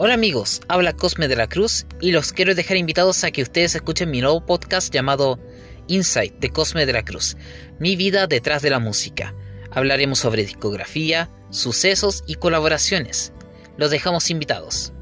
Hola amigos, habla Cosme de la Cruz y los quiero dejar invitados a que ustedes escuchen mi nuevo podcast llamado Insight de Cosme de la Cruz, mi vida detrás de la música. Hablaremos sobre discografía, sucesos y colaboraciones. Los dejamos invitados.